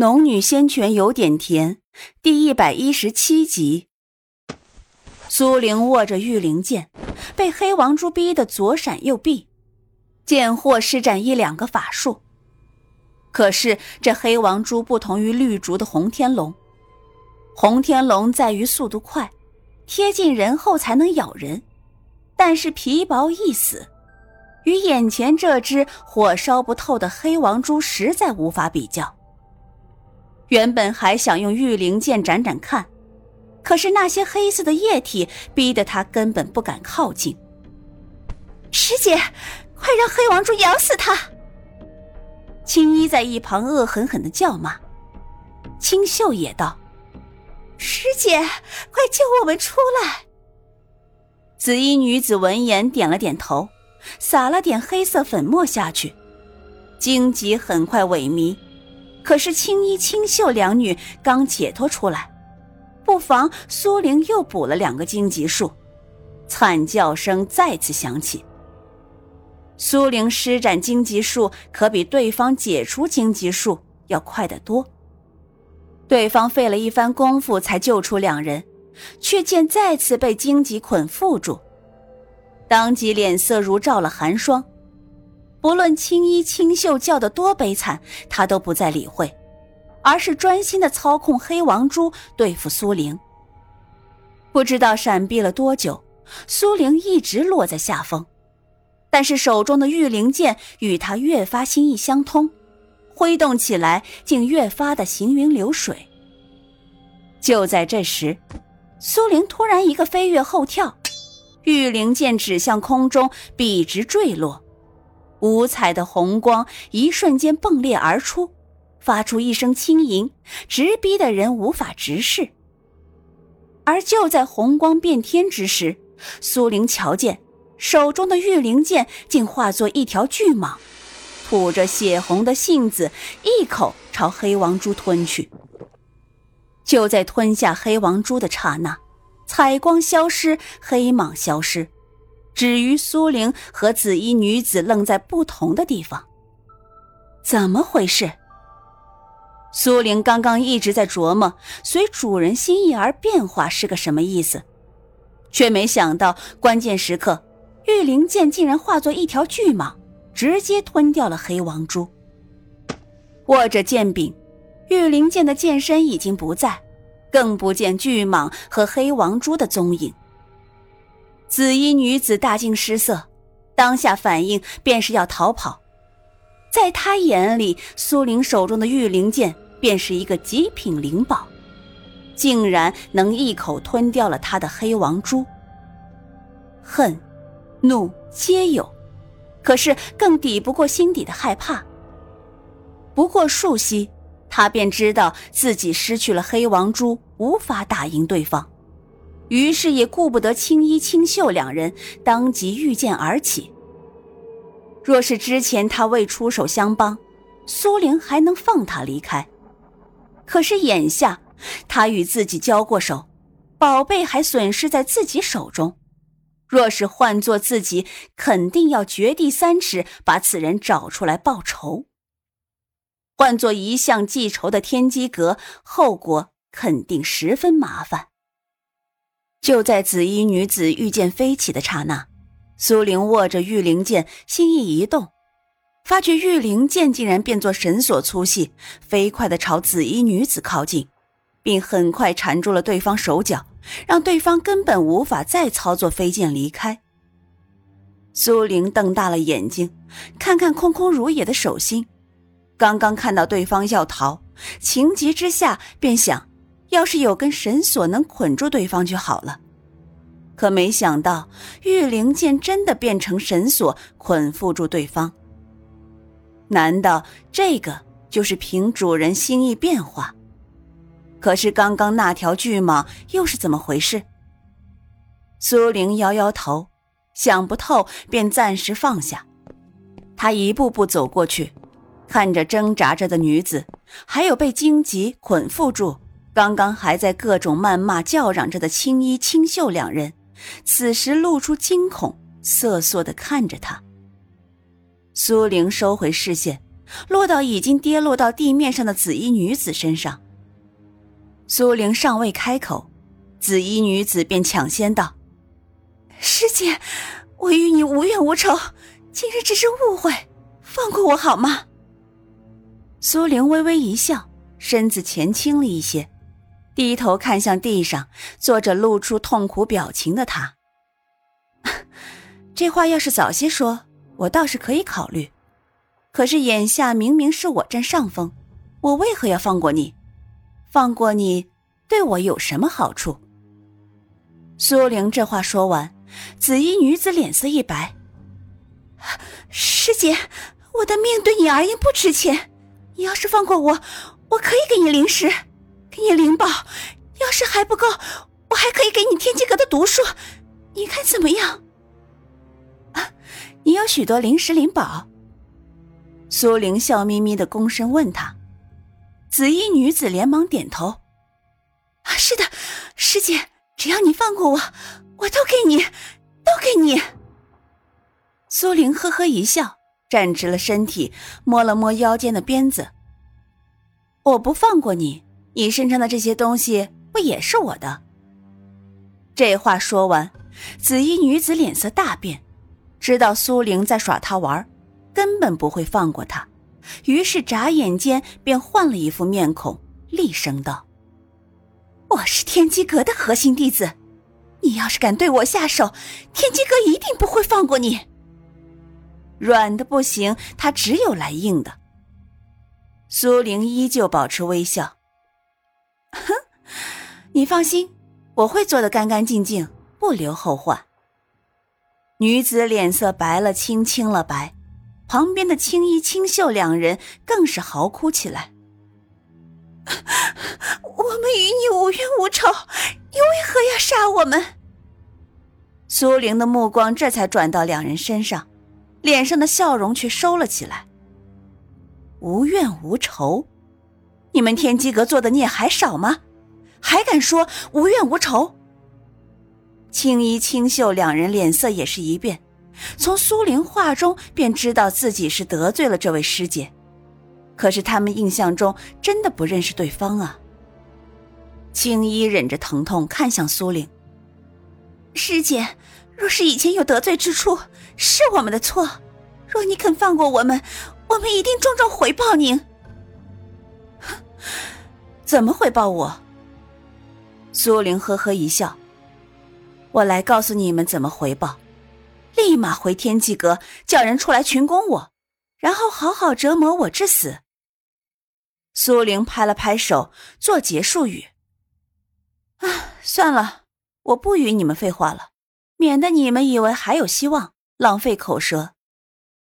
农女仙泉有点甜，第一百一十七集。苏玲握着玉灵剑，被黑王珠逼得左闪右避，见或施展一两个法术。可是这黑王珠不同于绿竹的红天龙，红天龙在于速度快，贴近人后才能咬人，但是皮薄易死，与眼前这只火烧不透的黑王珠实在无法比较。原本还想用玉灵剑斩斩看，可是那些黑色的液体逼得他根本不敢靠近。师姐，快让黑王珠咬死他！青衣在一旁恶狠狠的叫骂，青秀也道：“师姐，快救我们出来！”紫衣女子闻言点了点头，撒了点黑色粉末下去，荆棘很快萎靡。可是青衣、青秀两女刚解脱出来，不妨苏玲又补了两个荆棘树，惨叫声再次响起。苏玲施展荆棘术，可比对方解除荆棘术要快得多。对方费了一番功夫才救出两人，却见再次被荆棘捆缚住，当即脸色如照了寒霜。不论青衣青秀叫得多悲惨，他都不再理会，而是专心的操控黑王珠对付苏玲。不知道闪避了多久，苏玲一直落在下风，但是手中的玉灵剑与他越发心意相通，挥动起来竟越发的行云流水。就在这时，苏玲突然一个飞跃后跳，玉灵剑指向空中，笔直坠落。五彩的红光一瞬间迸裂而出，发出一声轻吟，直逼的人无法直视。而就在红光变天之时，苏玲瞧见手中的玉灵剑竟化作一条巨蟒，吐着血红的信子，一口朝黑王珠吞去。就在吞下黑王珠的刹那，彩光消失，黑蟒消失。只余苏玲和紫衣女子愣在不同的地方。怎么回事？苏玲刚刚一直在琢磨随主人心意而变化是个什么意思，却没想到关键时刻，玉灵剑竟然化作一条巨蟒，直接吞掉了黑王珠。握着剑柄，玉灵剑的剑身已经不在，更不见巨蟒和黑王珠的踪影。紫衣女子大惊失色，当下反应便是要逃跑。在她眼里，苏玲手中的玉灵剑便是一个极品灵宝，竟然能一口吞掉了她的黑王珠。恨、怒皆有，可是更抵不过心底的害怕。不过数息，他便知道自己失去了黑王珠，无法打赢对方。于是也顾不得青衣青秀两人，当即御剑而起。若是之前他未出手相帮，苏玲还能放他离开。可是眼下他与自己交过手，宝贝还损失在自己手中。若是换做自己，肯定要掘地三尺把此人找出来报仇。换做一向记仇的天机阁，后果肯定十分麻烦。就在紫衣女子御剑飞起的刹那，苏玲握着御灵剑，心意一动，发觉御灵剑竟然变作绳索粗细，飞快地朝紫衣女子靠近，并很快缠住了对方手脚，让对方根本无法再操作飞剑离开。苏玲瞪大了眼睛，看看空空如也的手心，刚刚看到对方要逃，情急之下便想。要是有根绳索能捆住对方就好了，可没想到玉灵剑真的变成绳索捆缚住对方。难道这个就是凭主人心意变化？可是刚刚那条巨蟒又是怎么回事？苏玲摇摇头，想不透，便暂时放下。他一步步走过去，看着挣扎着的女子，还有被荆棘捆缚住。刚刚还在各种谩骂叫嚷着的青衣青秀两人，此时露出惊恐，瑟缩的看着他。苏玲收回视线，落到已经跌落到地面上的紫衣女子身上。苏玲尚未开口，紫衣女子便抢先道：“师姐，我与你无怨无仇，今日只是误会，放过我好吗？”苏玲微微一笑，身子前倾了一些，低头看向地上坐着露出痛苦表情的他。这话要是早些说，我倒是可以考虑。可是眼下明明是我占上风，我为何要放过你？放过你对我有什么好处？苏玲这话说完，紫衣女子脸色一白：“师姐，我的命对你而言不值钱。”你要是放过我，我可以给你灵石，给你灵宝。要是还不够，我还可以给你天机阁的毒术。你看怎么样？啊，你有许多灵石灵宝。苏玲笑眯眯的躬身问他，紫衣女子连忙点头。啊，是的，师姐，只要你放过我，我都给你，都给你。苏玲呵呵一笑。站直了身体，摸了摸腰间的鞭子。我不放过你，你身上的这些东西不也是我的？这话说完，紫衣女子脸色大变，知道苏玲在耍她玩，根本不会放过她，于是眨眼间便换了一副面孔，厉声道：“我是天机阁的核心弟子，你要是敢对我下手，天机阁一定不会放过你。”软的不行，他只有来硬的。苏玲依旧保持微笑，你放心，我会做的干干净净，不留后患。女子脸色白了青，青了白，旁边的青衣、青秀两人更是嚎哭起来。我们与你无冤无仇，你为何要杀我们？苏玲的目光这才转到两人身上。脸上的笑容却收了起来。无怨无仇，你们天机阁做的孽还少吗？还敢说无怨无仇？青衣青秀两人脸色也是一变，从苏玲话中便知道自己是得罪了这位师姐，可是他们印象中真的不认识对方啊。青衣忍着疼痛看向苏玲，师姐。若是以前有得罪之处，是我们的错。若你肯放过我们，我们一定重重回报您。怎么回报我？苏玲呵呵一笑。我来告诉你们怎么回报。立马回天际阁，叫人出来群攻我，然后好好折磨我致死。苏玲拍了拍手，做结束语。啊，算了，我不与你们废话了。免得你们以为还有希望，浪费口舌。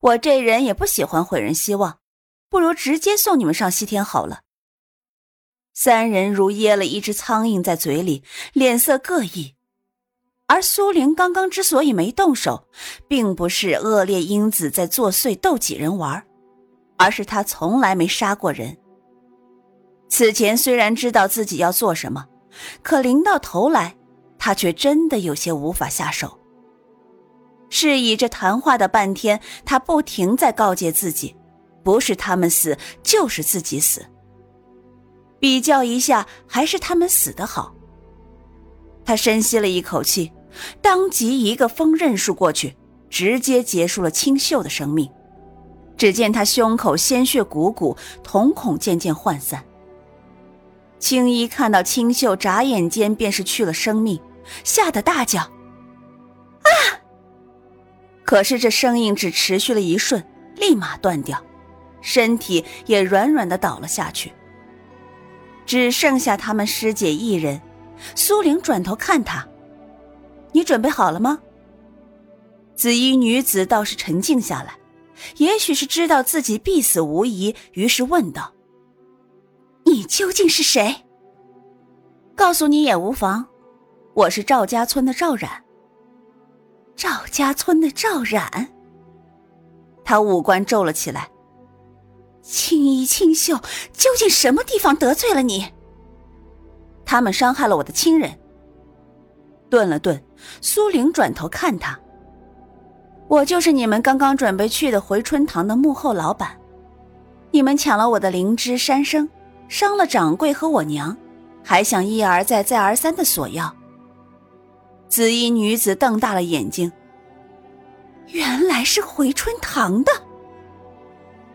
我这人也不喜欢毁人希望，不如直接送你们上西天好了。三人如噎了一只苍蝇在嘴里，脸色各异。而苏玲刚刚之所以没动手，并不是恶劣英子在作祟逗几人玩，而是她从来没杀过人。此前虽然知道自己要做什么，可临到头来。他却真的有些无法下手。是以这谈话的半天，他不停在告诫自己：不是他们死，就是自己死。比较一下，还是他们死的好。他深吸了一口气，当即一个风刃术过去，直接结束了清秀的生命。只见他胸口鲜血汩汩，瞳孔渐渐涣散。青衣看到清秀，眨眼间便是去了生命。吓得大叫：“啊！”可是这声音只持续了一瞬，立马断掉，身体也软软的倒了下去。只剩下他们师姐一人。苏玲转头看他：“你准备好了吗？”紫衣女子倒是沉静下来，也许是知道自己必死无疑，于是问道：“你究竟是谁？告诉你也无妨。”我是赵家村的赵冉。赵家村的赵冉，他五官皱了起来。青衣青秀，究竟什么地方得罪了你？他们伤害了我的亲人。顿了顿，苏玲转头看他：“我就是你们刚刚准备去的回春堂的幕后老板。你们抢了我的灵芝山生，伤了掌柜和我娘，还想一而再、再而三的索要。紫衣女子瞪大了眼睛，原来是回春堂的。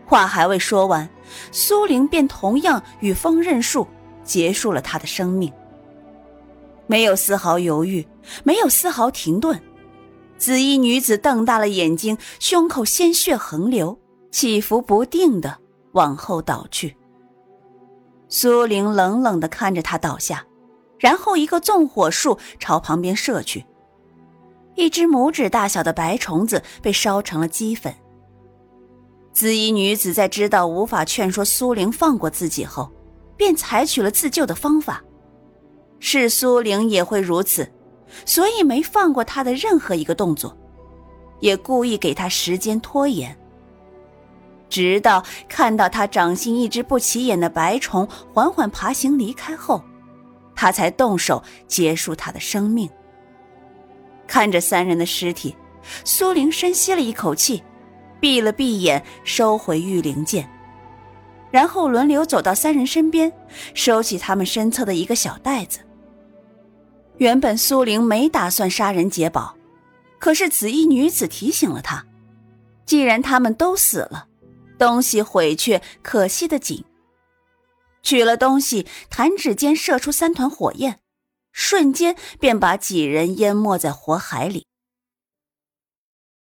话还未说完，苏玲便同样与风刃术结束了她的生命。没有丝毫犹豫，没有丝毫停顿，紫衣女子瞪大了眼睛，胸口鲜血横流，起伏不定的往后倒去。苏玲冷冷的看着她倒下，然后一个纵火术朝旁边射去，一只拇指大小的白虫子被烧成了齑粉。紫衣女子在知道无法劝说苏玲放过自己后，便采取了自救的方法。是苏玲也会如此，所以没放过她的任何一个动作，也故意给她时间拖延。直到看到她掌心一只不起眼的白虫缓缓爬行离开后，他才动手结束她的生命。看着三人的尸体，苏玲深吸了一口气。闭了闭眼，收回玉灵剑，然后轮流走到三人身边，收起他们身侧的一个小袋子。原本苏玲没打算杀人劫宝，可是紫衣女子提醒了她，既然他们都死了，东西毁却可惜的紧。取了东西，弹指间射出三团火焰，瞬间便把几人淹没在火海里。